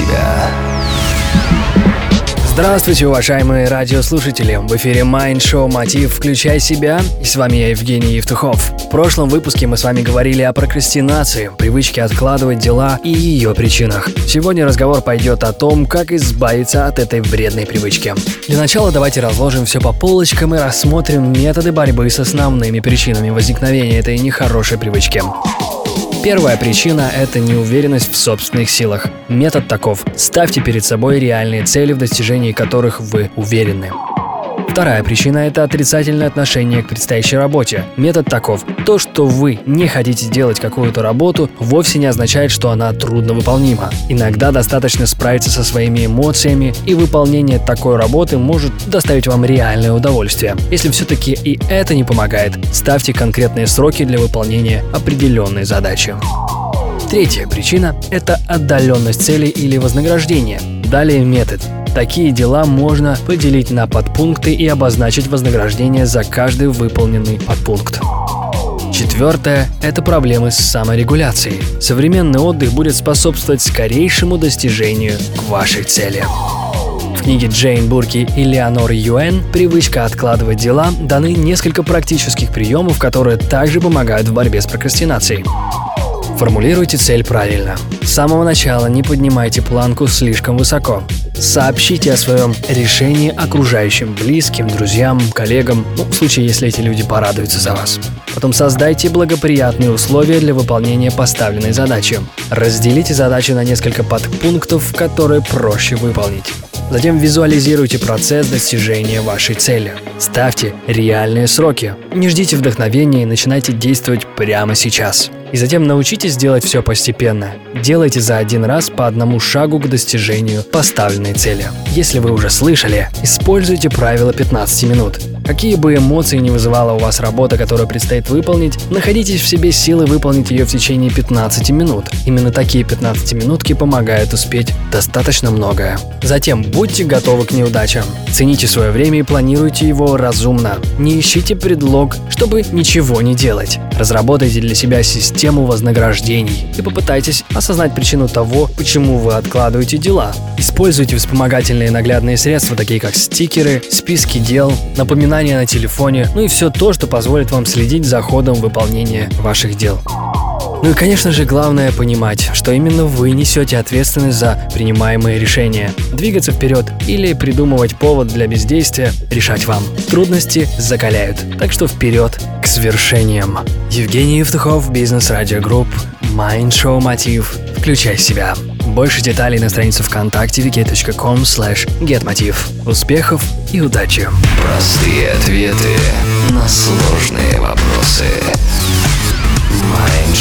себя. Здравствуйте, уважаемые радиослушатели! В эфире Mind Show «Мотив. Включай себя» и с вами я, Евгений Евтухов. В прошлом выпуске мы с вами говорили о прокрастинации, привычке откладывать дела и ее причинах. Сегодня разговор пойдет о том, как избавиться от этой вредной привычки. Для начала давайте разложим все по полочкам и рассмотрим методы борьбы с основными причинами возникновения этой нехорошей привычки. Первая причина – это неуверенность в собственных силах. Метод таков – ставьте перед собой реальные цели, в достижении которых вы уверены. Вторая причина – это отрицательное отношение к предстоящей работе. Метод таков. То, что вы не хотите делать какую-то работу, вовсе не означает, что она трудно выполнима. Иногда достаточно справиться со своими эмоциями, и выполнение такой работы может доставить вам реальное удовольствие. Если все-таки и это не помогает, ставьте конкретные сроки для выполнения определенной задачи. Третья причина – это отдаленность целей или вознаграждения. Далее метод. Такие дела можно поделить на подпункты и обозначить вознаграждение за каждый выполненный подпункт. Четвертое – это проблемы с саморегуляцией. Современный отдых будет способствовать скорейшему достижению вашей цели. В книге Джейн Бурки и Леонор Юэн «Привычка откладывать дела» даны несколько практических приемов, которые также помогают в борьбе с прокрастинацией. Формулируйте цель правильно. С самого начала не поднимайте планку слишком высоко. Сообщите о своем решении окружающим, близким, друзьям, коллегам, ну, в случае, если эти люди порадуются за вас. Потом создайте благоприятные условия для выполнения поставленной задачи. Разделите задачу на несколько подпунктов, которые проще выполнить. Затем визуализируйте процесс достижения вашей цели. Ставьте реальные сроки. Не ждите вдохновения и начинайте действовать прямо сейчас. И затем научитесь делать все постепенно. Делайте за один раз по одному шагу к достижению поставленной цели. Если вы уже слышали, используйте правило 15 минут. Какие бы эмоции не вызывала у вас работа, которую предстоит выполнить, находите в себе силы выполнить ее в течение 15 минут. Именно такие 15 минутки помогают успеть достаточно многое. Затем будьте готовы к неудачам. Цените свое время и планируйте его разумно. Не ищите предлог, чтобы ничего не делать. Разработайте для себя систему вознаграждений и попытайтесь осознать причину того, почему вы откладываете дела. Используйте вспомогательные наглядные средства, такие как стикеры, списки дел, напоминания на телефоне, ну и все то, что позволит вам следить за ходом выполнения ваших дел. Ну и, конечно же, главное понимать, что именно вы несете ответственность за принимаемые решения. Двигаться вперед или придумывать повод для бездействия решать вам. Трудности закаляют, так что вперед к свершениям. Евгений Евтухов, Бизнес Радио Групп, Mind Show Мотив. Включай себя. Больше деталей на странице ВКонтакте wiki.com slash getmotiv. Успехов и удачи! Простые ответы на сложные вопросы. Mind